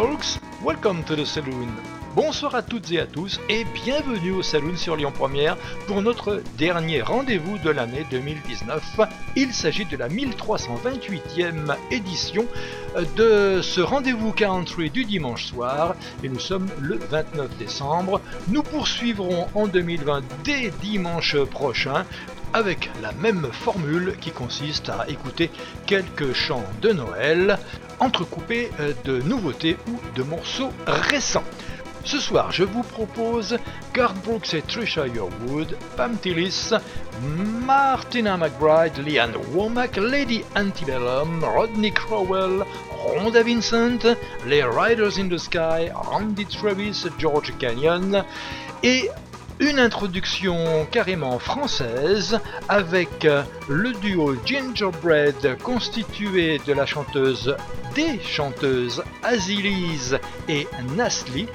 folks, welcome to the saloon. Bonsoir à toutes et à tous et bienvenue au Saloon sur Lyon Première pour notre dernier rendez-vous de l'année 2019. Il s'agit de la 1328e édition de ce rendez-vous country du dimanche soir et nous sommes le 29 décembre. Nous poursuivrons en 2020 dès dimanche prochain avec la même formule qui consiste à écouter quelques chants de Noël entrecoupés de nouveautés ou de morceaux récents. Ce soir, je vous propose Garth Brooks et Trisha Yearwood, Pam Tillis, Martina McBride, Leanne Womack, Lady Antebellum, Rodney Crowell, Rhonda Vincent, les Riders in the Sky, Randy Travis, George Canyon et une introduction carrément française avec le duo Gingerbread constitué de la chanteuse des chanteuses Azilise et Nasli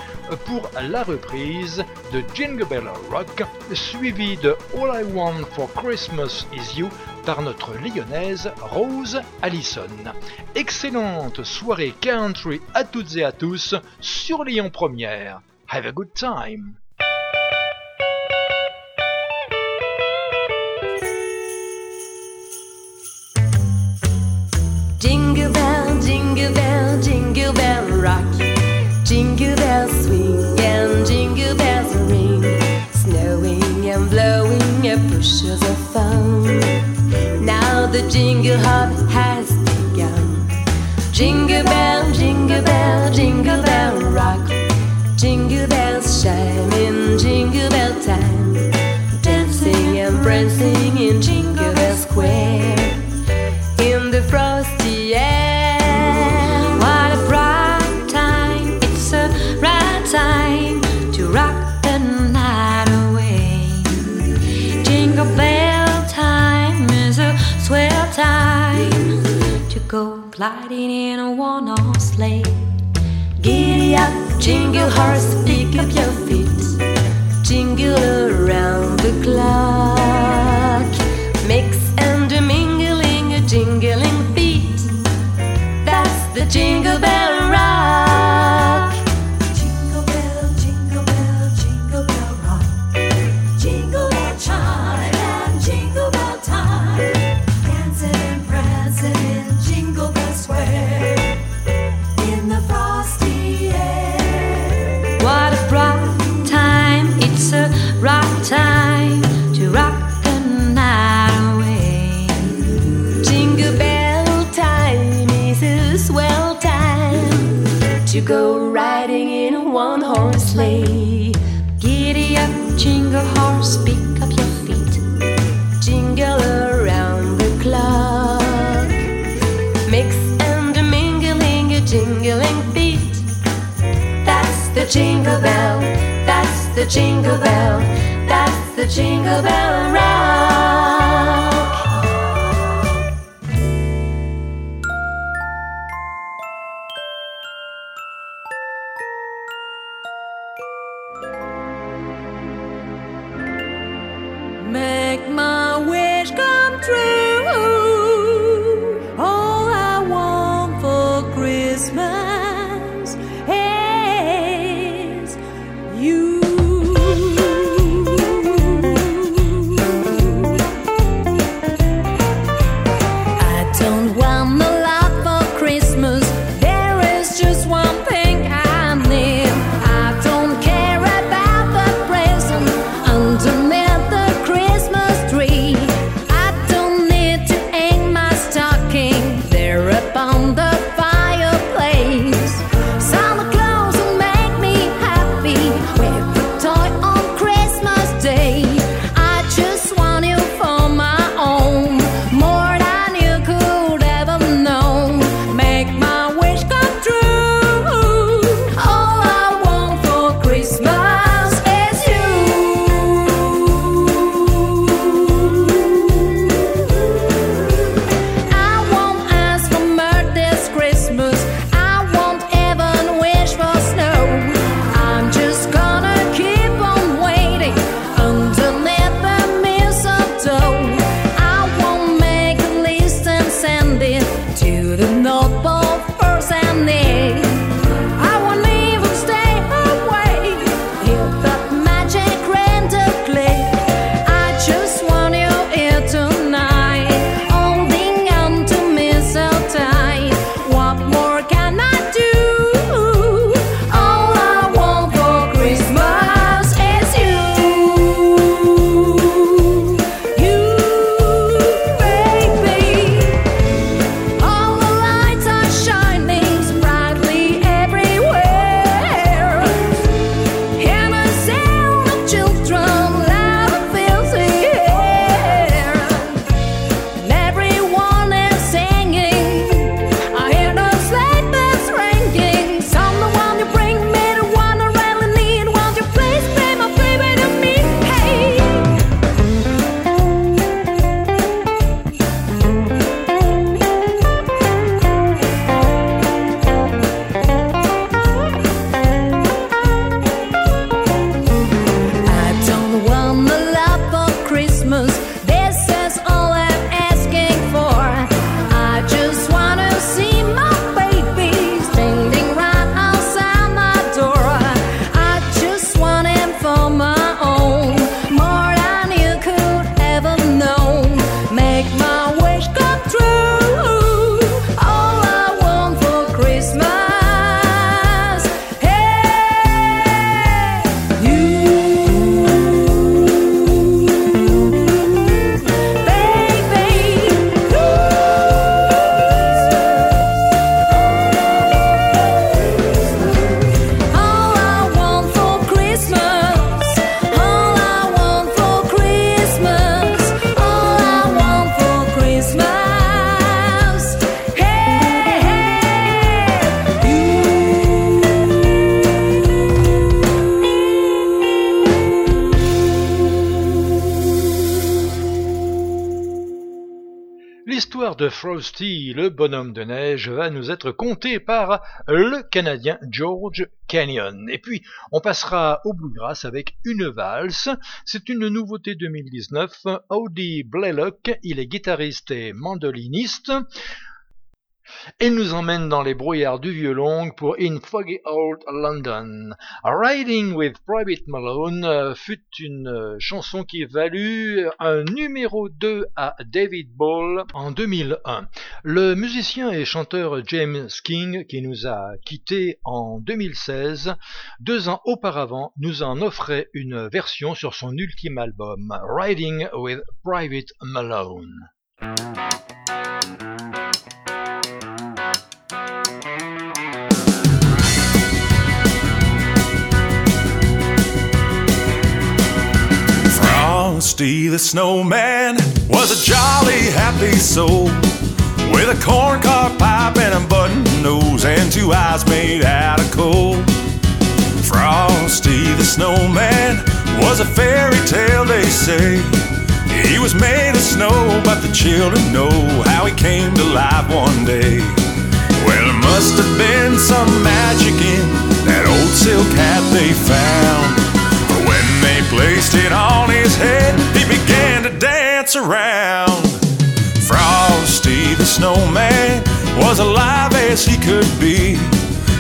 pour la reprise de Jingle Bell Rock suivi de All I Want for Christmas Is You par notre lyonnaise Rose Allison. Excellente soirée country à toutes et à tous sur Lyon Première. Have a good time! Of. Now the jingle hop has begun. Jingle bell, jingle bell, jingle bell rock. Jingle bells chime in jingle bell time. Dancing and prancing gliding in a one-horse sleigh. Giddy up, jingle horse, pick up your feet. Jingle around the clock. The jingle bell. That's the jingle bell rock. Le bonhomme de neige, va nous être contée par le Canadien George Canyon. Et puis, on passera au bluegrass avec une valse. C'est une nouveauté 2019. Audi Blaylock, il est guitariste et mandoliniste. Il nous emmène dans les brouillards du violon pour In Foggy Old London. Riding with Private Malone euh, fut une euh, chanson qui valut un numéro 2 à David Ball en 2001. Le musicien et chanteur James King, qui nous a quittés en 2016, deux ans auparavant, nous en offrait une version sur son ultime album, Riding with Private Malone. Frosty the snowman was a jolly happy soul with a corncob pipe and a button nose and two eyes made out of coal. Frosty the snowman was a fairy tale, they say. He was made of snow, but the children know how he came to life one day. Well, there must have been some magic in that old silk hat they found. Placed it on his head, he began to dance around. Frosty the snowman was alive as he could be.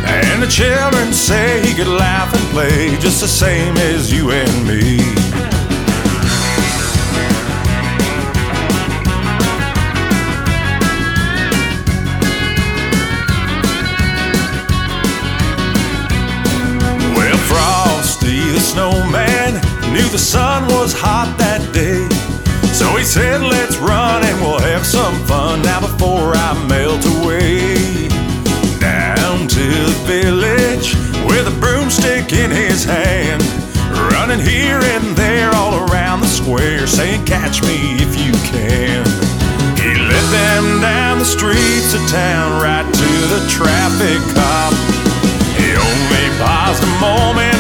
And the children say he could laugh and play just the same as you and me. The sun was hot that day. So he said, Let's run and we'll have some fun now before I melt away. Down to the village with a broomstick in his hand. Running here and there all around the square, saying, Catch me if you can. He led them down the streets of town right to the traffic cop. He only paused a moment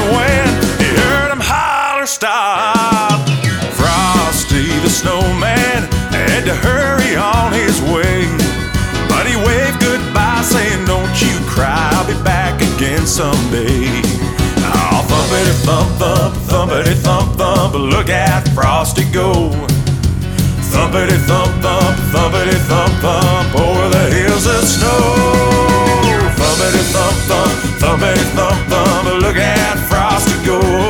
cry, back again someday. Oh, thumpity thump thump, thumpity thump thump, look at Frosty go. Thumpity thump thump, thumpity thump thump, over the hills of snow. Thumpity thump thump, thumpity thump thump, look at Frosty go.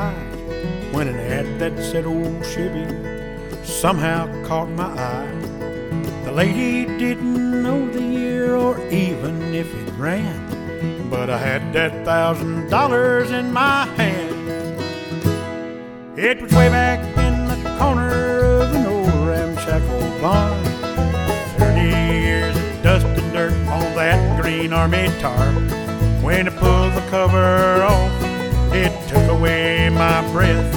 Classifieds when an ad that said old Chevy somehow caught my eye. The lady didn't know the year or even if it ran, but I had that thousand dollars in my hand. It was way back in the corner of an old ramshackle barn. Thirty years of dust and dirt on that green army tarp. When I pulled the cover off, it took away my breath.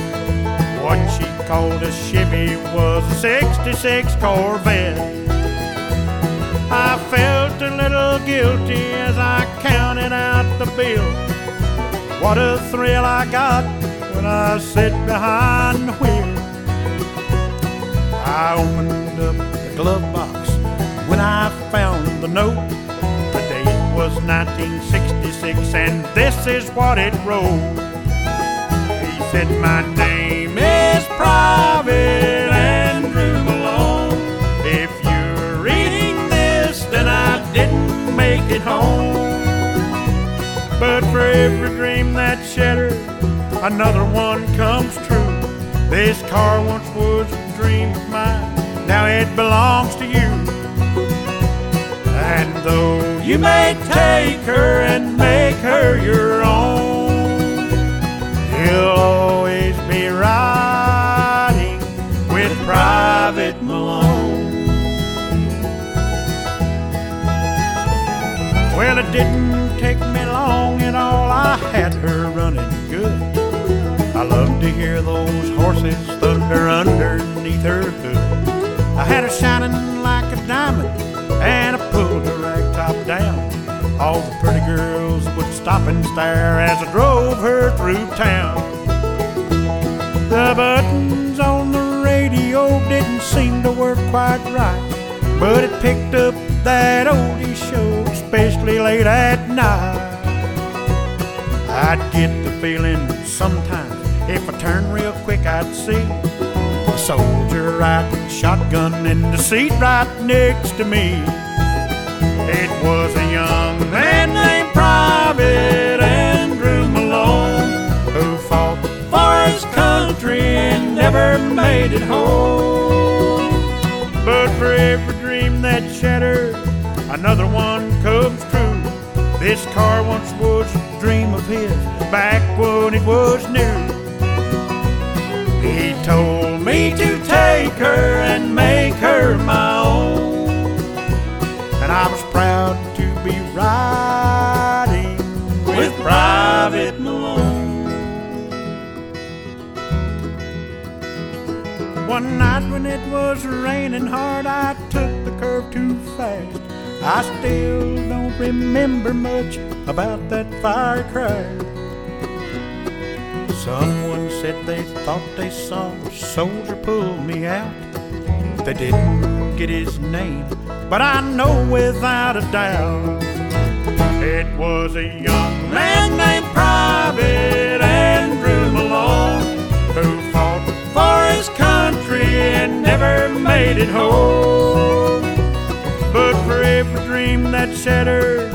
What she called a Chevy was a 66 Corvette. I felt a little guilty as I counted out the bill. What a thrill I got when I sit behind the wheel. I opened up the glove box when I found the note. The date was 1966, and this is what it wrote. Said, My name is Private Andrew Malone. If you're reading this, then I didn't make it home. But for every dream that shattered, another one comes true. This car once was a dream of mine, now it belongs to you. And though you may take her and make her your own, you'll always be riding with Private Malone. Well, it didn't take me long at all, I had her running good. I loved to hear those horses thunder underneath her hood. I had her shining and stare as I drove her through town. The buttons on the radio didn't seem to work quite right, but it picked up that oldie show, especially late at night. I'd get the feeling sometimes if I turned real quick, I'd see a soldier riding shotgun in the seat right next to me. It was a young man named Private never made it home. But for every dream that shattered, another one comes true. This car once was a dream of his back when it was new. He told me to take her and make her my was raining hard, I took the curve too fast. I still don't remember much about that fire crash. Someone said they thought they saw a soldier pull me out. They didn't get his name, but I know without a doubt it was a young man named it home. But for every dream that shattered,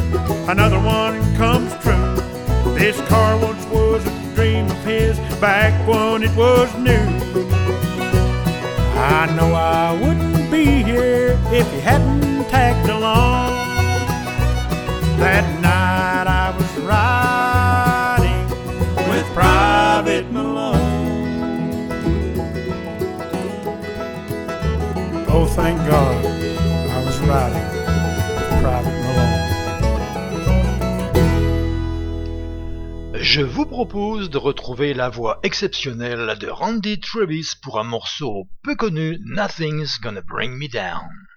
another one comes true. This car once was a dream of his back when it was new. I know I wouldn't be here if he hadn't tagged along. That night thank God I was riding with Private Malone. Je vous propose de retrouver la voix exceptionnelle de Randy Travis pour un morceau peu connu, Nothing's Gonna Bring Me Down.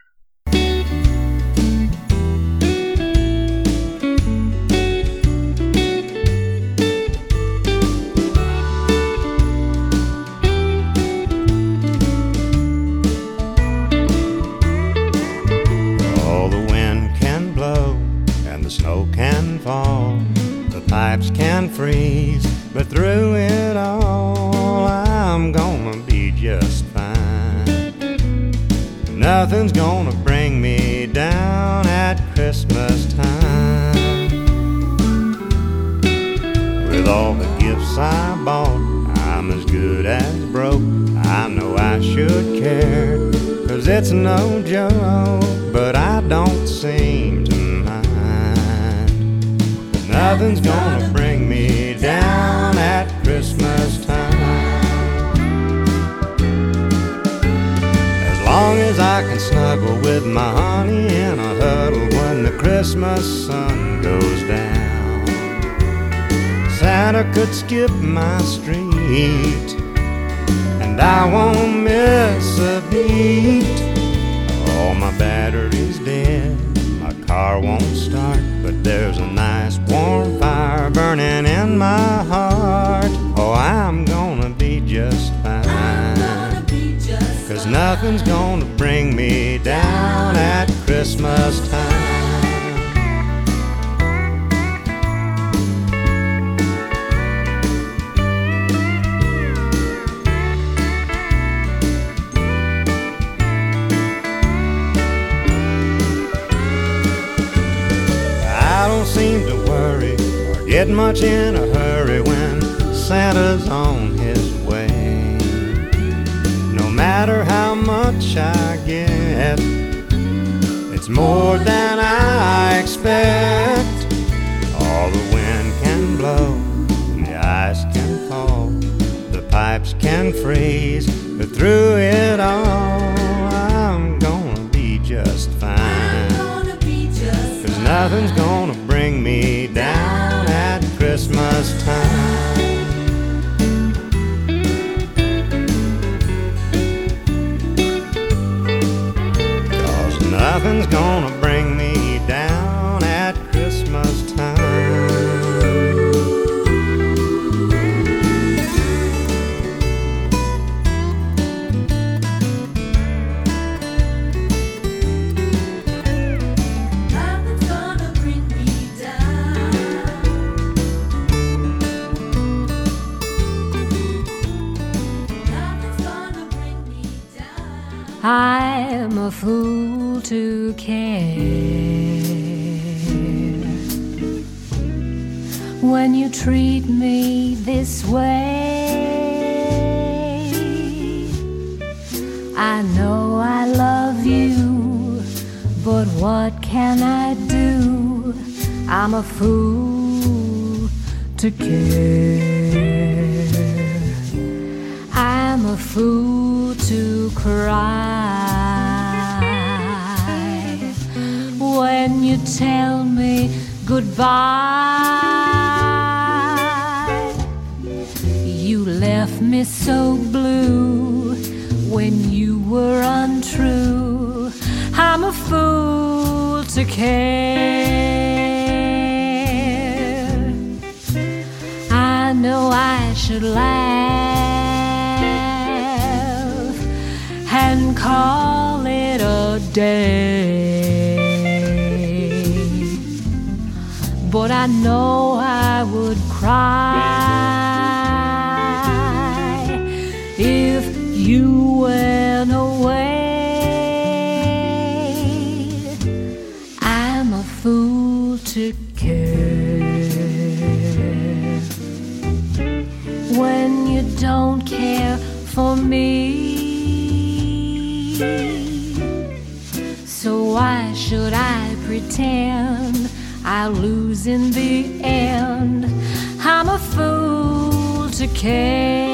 Pipes can freeze, but through it all, I'm gonna be just fine. Nothing's gonna bring me down at Christmas time. With all the gifts I bought, I'm as good as broke. I know I should care, cause it's no joke, but I don't seem Nothing's gonna bring me down at Christmas time. As long as I can snuggle with my honey in a huddle when the Christmas sun goes down. Santa could skip my street, and I won't miss a beat. All my battery's dead, car won't start, but there's a nice warm fire burning in my heart. Oh, I'm gonna be just fine. Cause nothing's gonna bring me down at Christmas time. Get much in a hurry when Santa's on his way. No matter how much I get, it's more than I expect. All the wind can blow, the ice can fall, the pipes can freeze, but through it all, I'm gonna be just fine. Cause nothing's gonna nothing's gonna you went away. I'm a fool to care when you don't care for me. So why should I pretend I'll lose in the end? I'm a fool to care.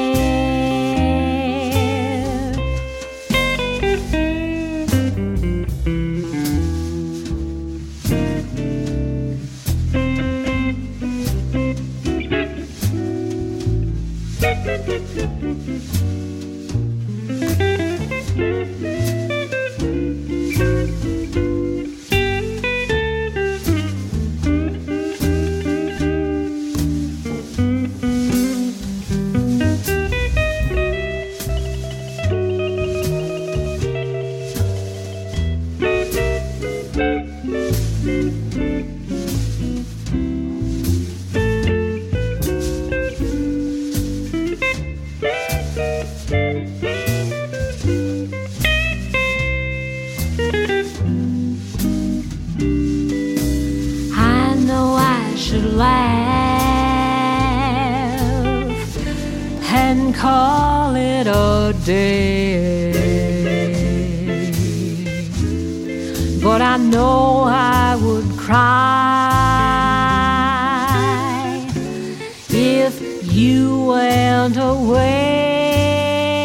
Away.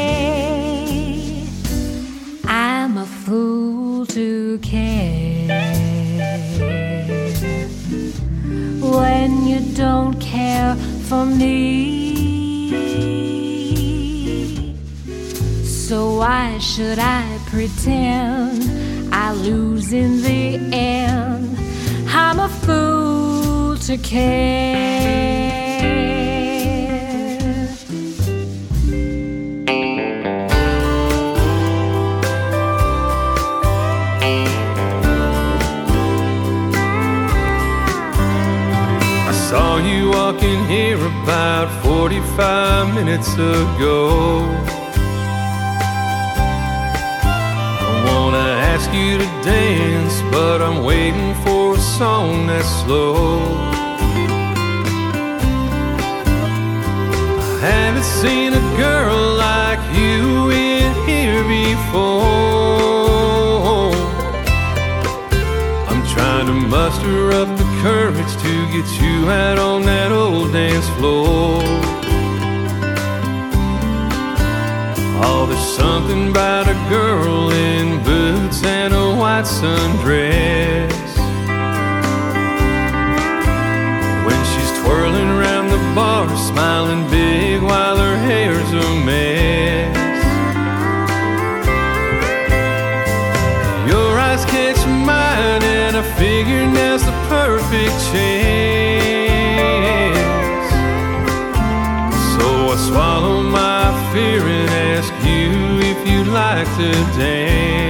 I'm a fool to care when you don't care for me. So why should I pretend I lose in the end? I'm a fool to care. Here about 45 minutes ago. I wanna ask you to dance, but I'm waiting for a song that's slow. I haven't seen a girl like you in here before. I'm trying to muster up the courage get you out on that old dance floor. Oh, there's something about a girl in boots and a white sundress. When she's twirling around the bar, smiling big while her hair's a mess. Your eyes catch mine, and I figure the perfect chance. So I swallow my fear and ask you if you'd like to dance.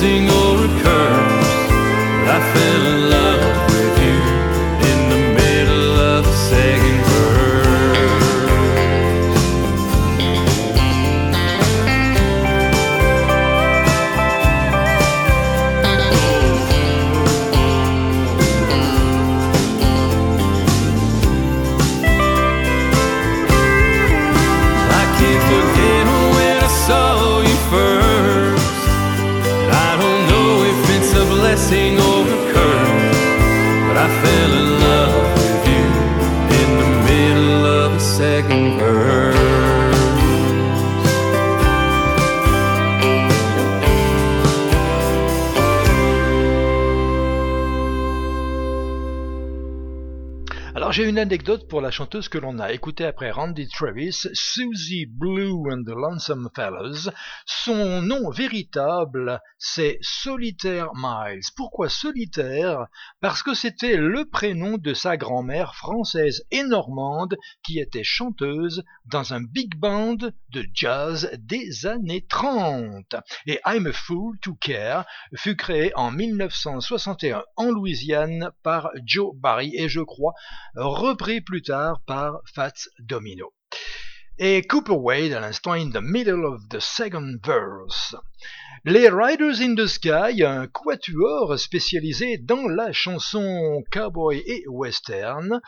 Blessing or a curse. I fell in pour la chanteuse que l'on a écoutée après Randy Travis, Susie Blue and the Lonesome Fellows. Son nom véritable, c'est Solitaire Miles. Pourquoi Solitaire? Parce que c'était le prénom de sa grand-mère française et normande qui était chanteuse dans un big band de jazz des années 30. Et I'm a Fool to Care fut créé en 1961 en Louisiane par Joe Barry et je crois repris plus tard par Fats Domino. Et Cooper Wade à l'instant in the middle of the second verse. Les Riders in the Sky, un quatuor spécialisé dans la chanson cowboy et western,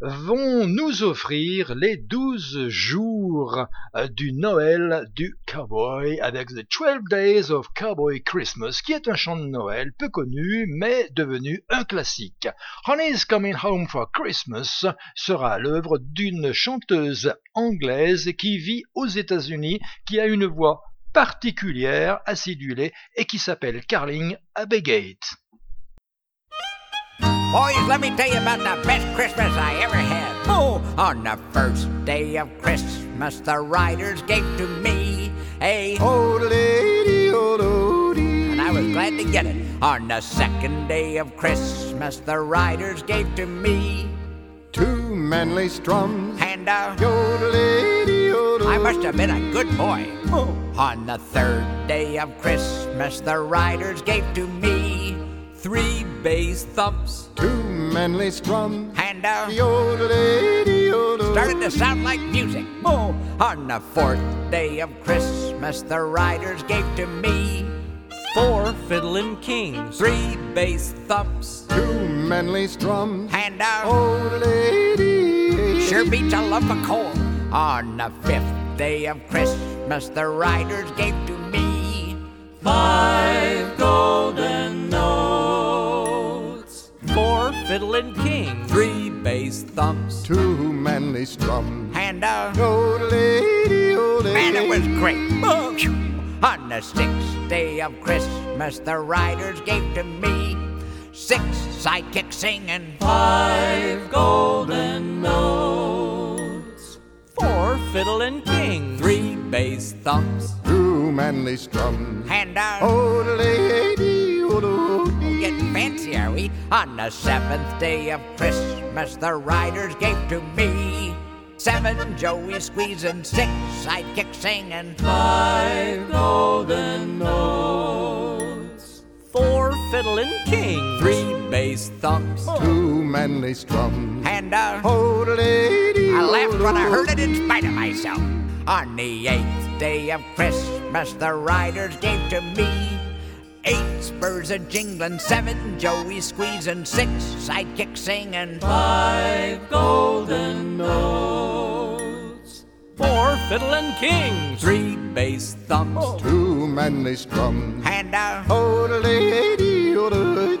vont nous offrir les douze jours euh, du Noël du cowboy avec The 12 Days of Cowboy Christmas, qui est un chant de Noël peu connu mais devenu un classique. Honey's Coming Home for Christmas sera l'œuvre d'une chanteuse anglaise qui vit aux États-Unis, qui a une voix particulière, acidulée et qui s'appelle Carling Abbegate. Boys, let me tell you about the best Christmas I ever had. Oh, on the first day of Christmas, the riders gave to me a and I was glad to get it. On the second day of Christmas, the riders gave to me Two manly strums. and a Yodelady, I must have been a good boy. On the third day of Christmas, the riders gave to me three bass thumps Two manly strums. and uh, a Yodelady, started to sound like music. Oh, on the fourth day of Christmas, the riders gave to me Four fiddling kings. three bass thumps Two manly strums. and a Old lady. sure beats a lump of coal. On the fifth day of Christmas, the riders gave to me Five golden notes. Four fiddlin' kings. three bass thumps Two manly strums. and a Old lady, old lady. Man, it was great. Oh, phew. On the sixth day of Christmas, the riders gave to me six sidekicks singing. Five golden notes. Four fiddlin' king. Three bass thumps Two manly strums. and a Old lady, old lady. Oh, getting fancy, are we? On the seventh day of Christmas, the riders gave to me seven Joey squeezing, six sidekicks singing. Five golden notes. Four fiddlin' kings. Three bass thumps Two manly strums. and a Old lady. I laughed when I heard it in spite of myself. On the eighth day of Christmas, the riders gave to me eight spurs a jingling, seven Joey squeezing, six sidekicks singing. Five golden notes. Four fiddlin' kings. Three bass thumps oh. Two manly strums. and a lady, old.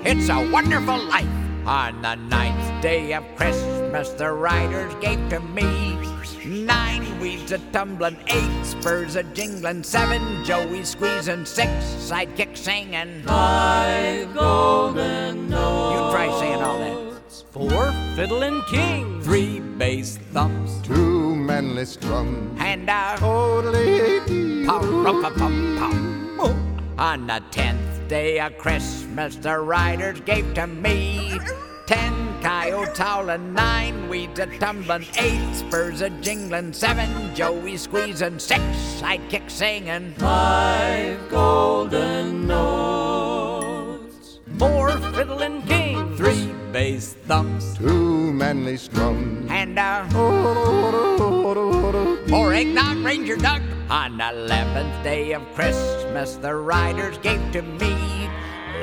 It's a wonderful life. On the ninth day of Christmas, the riders gave to me nine weeds a tumbling, eight spurs a jingling, seven Joey squeezing, six sidekicks singing. Five golden notes. You try saying all that. Four fiddlin' kings. Three bass thumps Two manly strums. and a pum. On the tenth day of Christmas, the riders gave to me ten coyotes howling, nine weeds a tumbling, eight spurs a jingling, seven Joey squeezing, six sidekicks singing. Five golden notes. Four fiddlin' kings. Three bass thumps Two manly strums. and a Old More eggnog, Ranger Doug. On the eleventh day of Christmas, the riders gave to me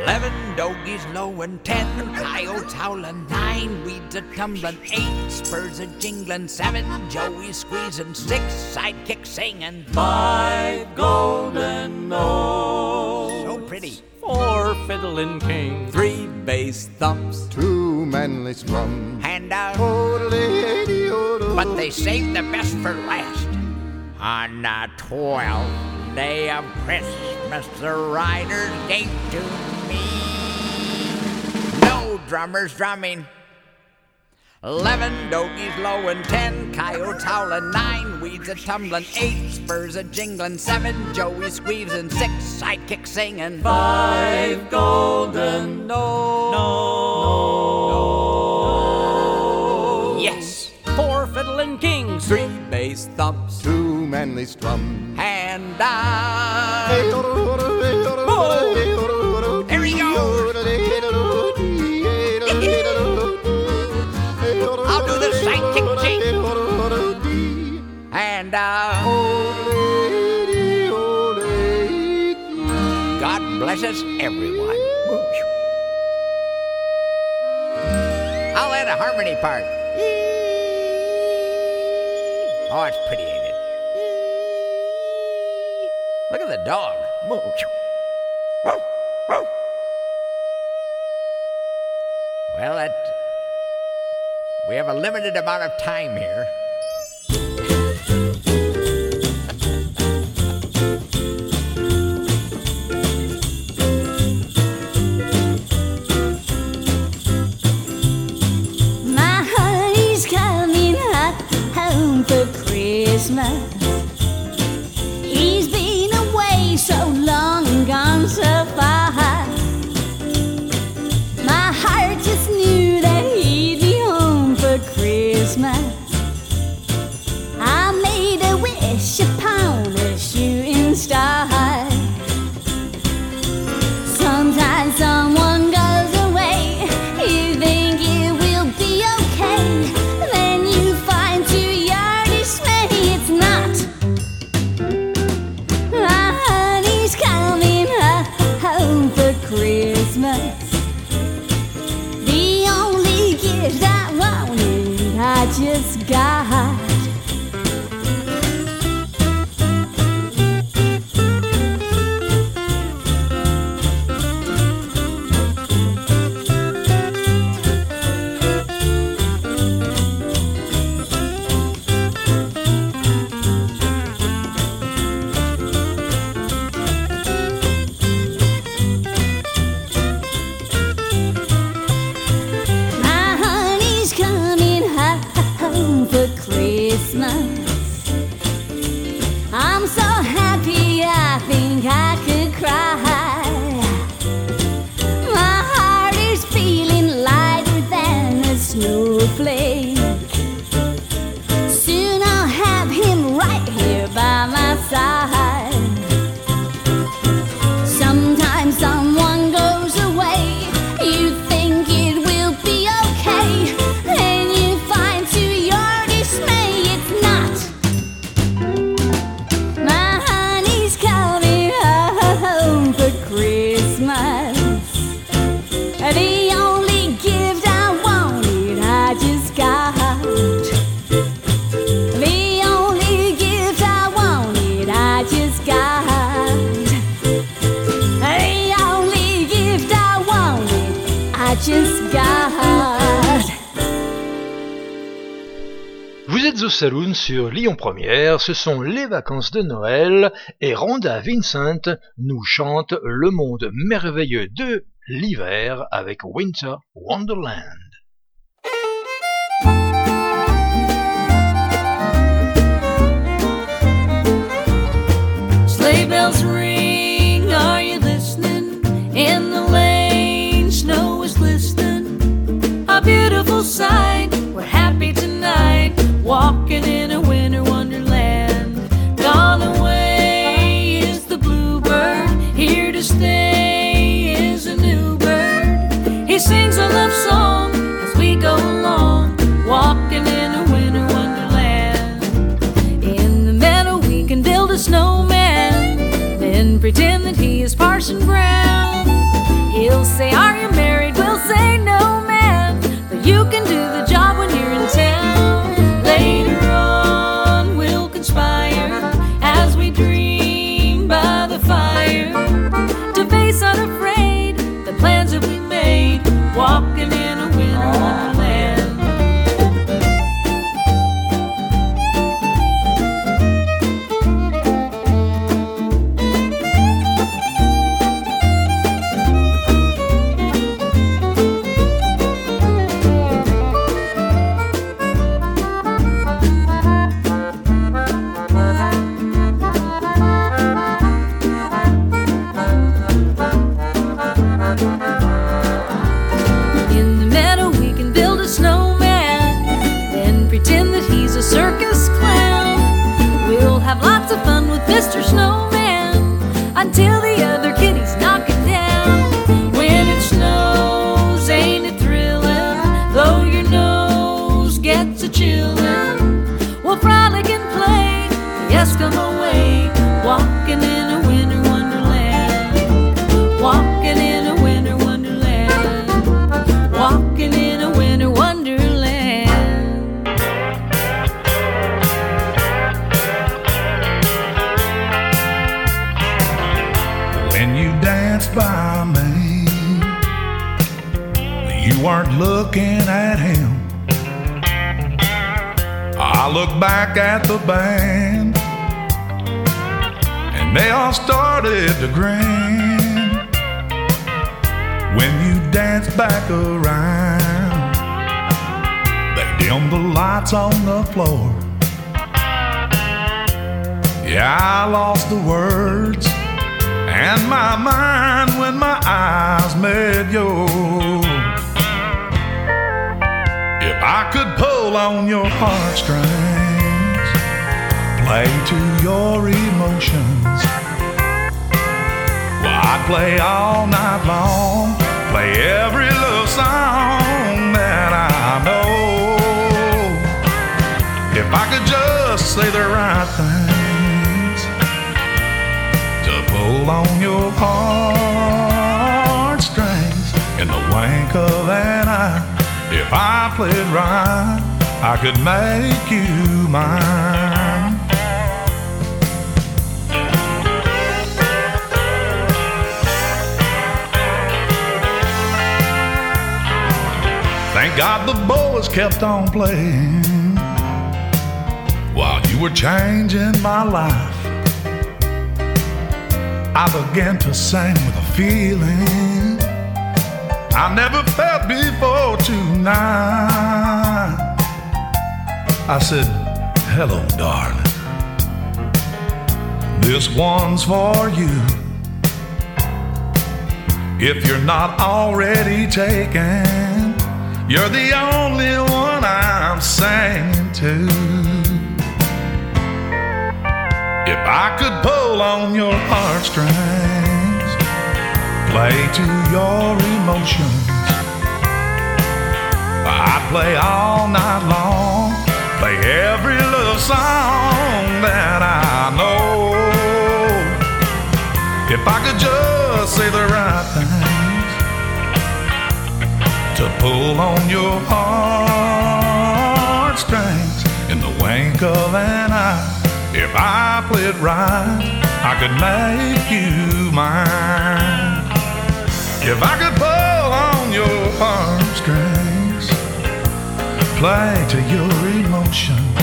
eleven dogies lowing, ten coyotes howling, nine weeds a tumbling, eight spurs a jingling, seven joey squeezing, six sidekicks singing. Five golden notes. So pretty. Four fiddlin' kings. Three bass thumps Two manly strums. and a Old lady, old but they saved the best for last. On the twelfth day of Christmas, the riders gave to me no drummers drumming, Eleven doggies low and ten coyotes howling, nine weeds a tumbling, eight spurs a jingling, seven joey squeezing, six sidekicks singing, Five golden no, no. yes, Four fiddling kings. three bass thumps, Two manly strums. and down. Everyone. I'll add a harmony part. Oh, it's pretty, ain't it? Look at the dog. Well, that. We have a limited amount of time here. Christmas. He's Saloon sur Lyon Première, ce sont les vacances de Noël et Rhonda Vincent nous chante le monde merveilleux de l'hiver avec Winter Wonderland. I look back at the band, and they all started to grin. When you danced back around, they dimmed the lights on the floor. Yeah, I lost the words and my mind when my eyes met yours. I could pull on your heartstrings, play to your emotions, well, I'd play all night long, play every love song that I know. If I could just say the right things to pull on your heartstrings in the wink of an eye. If I played right, I could make you mine. Thank God the boys kept on playing while you were changing my life. I began to sing with a feeling I never felt before tonight. I said, Hello, darling. This one's for you. If you're not already taken, you're the only one I'm singing to. If I could pull on your heartstrings, play to your emotions, I'd play all night long, play every love song that I know. If I could just say the right things to pull on your heartstrings in the wink of an eye. If I played right, I could make you mine. If I could pull on your heartstrings, play to your emotions,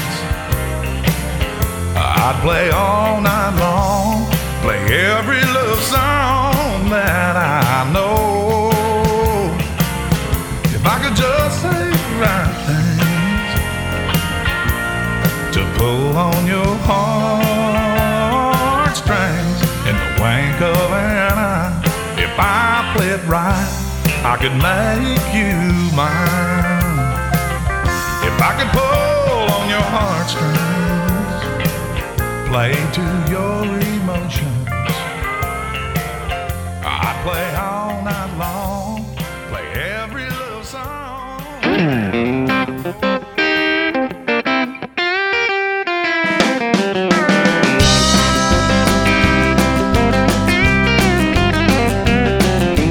I'd play all night long, play every love song that I know. If I could just say the right things to pull on your heartstrings in the wink of an eye. If I played right, I could make you mine. I could pull on your heartstrings, play to your emotions, I'd play all night long, play every love song.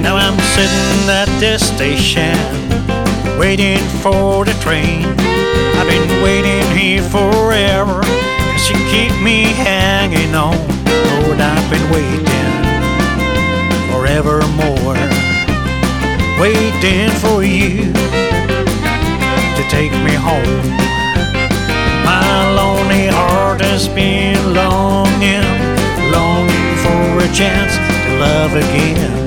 Now I'm sitting at this station, waiting for the train. I've been waiting here forever, cause you keep me hanging on. Lord, I've been waiting forevermore, waiting for you to take me home. My lonely heart has been longing, longing for a chance to love again.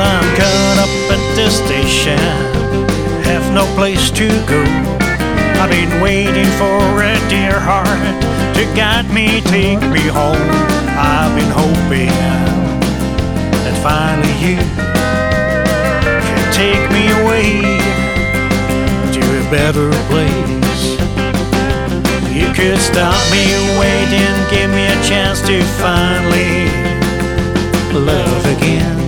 I'm caught up at the station, have no place to go. I've been waiting for a dear heart to guide me, take me home. I've been hoping that finally you can take me away to a better place. You could stop me waiting, give me a chance to finally love again.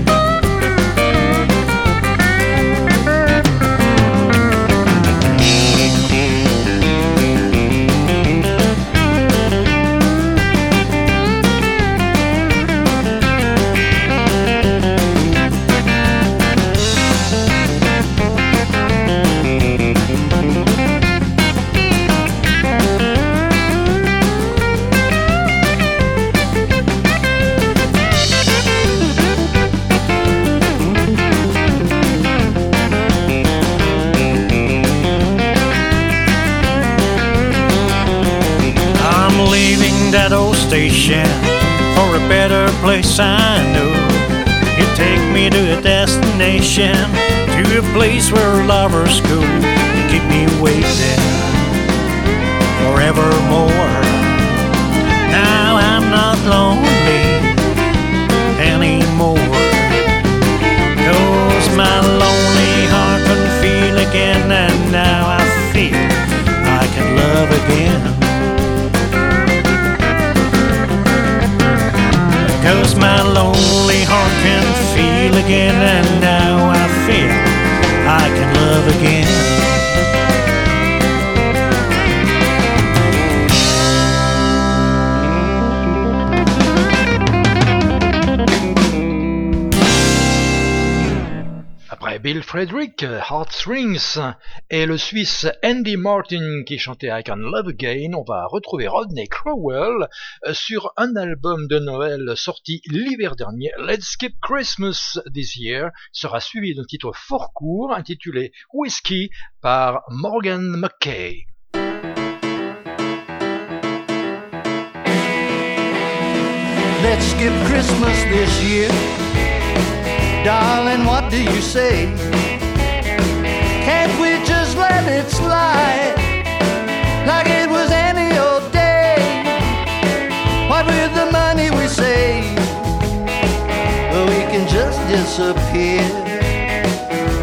Leaving that old station for a better place I know. You take me to a destination, to a place where lovers go. You keep me waiting forevermore. Now I'm not lonely anymore. Cause my lonely heart can feel again, and now I feel I can love again. My lonely heart can feel again, and now I feel I can love again. Frederick, Heartstrings, et le Suisse Andy Martin qui chantait I Can Love Again, on va retrouver Rodney Crowell sur un album de Noël sorti l'hiver dernier, Let's Skip Christmas This Year, sera suivi d'un titre fort court intitulé Whiskey par Morgan McKay. Darling, what do you say? Can't we just let it slide like it was any old day? What with the money we save? Well, we can just disappear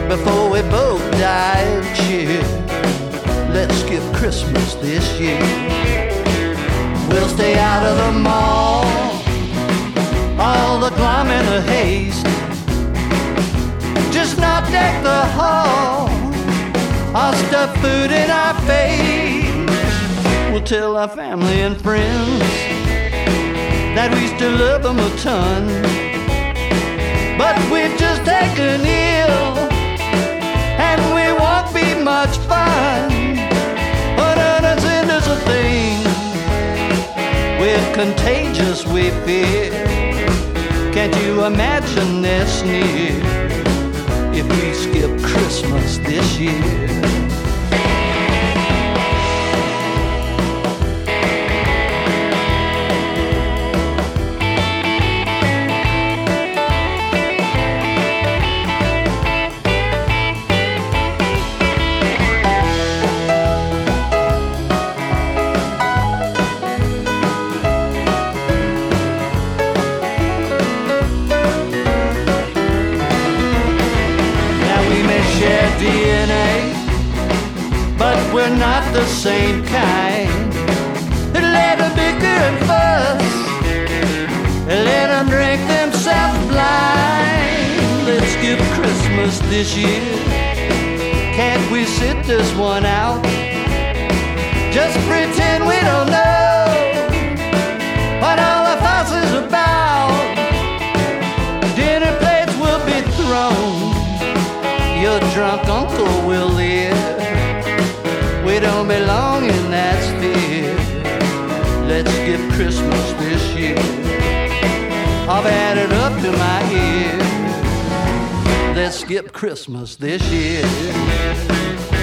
before we both die of cheer. Let's skip Christmas this year. We'll stay out of the mall, all the glum in a haste. Not deck the hall, or stuff food in our face. We'll tell our family and friends that we still love them a ton. But we've just taken ill, and we won't be much fun. But innocent is a thing, we're contagious, we fear. Can't you imagine this sneer if we skip Christmas this year? This year. Can't we sit this one out? Skip Christmas this year.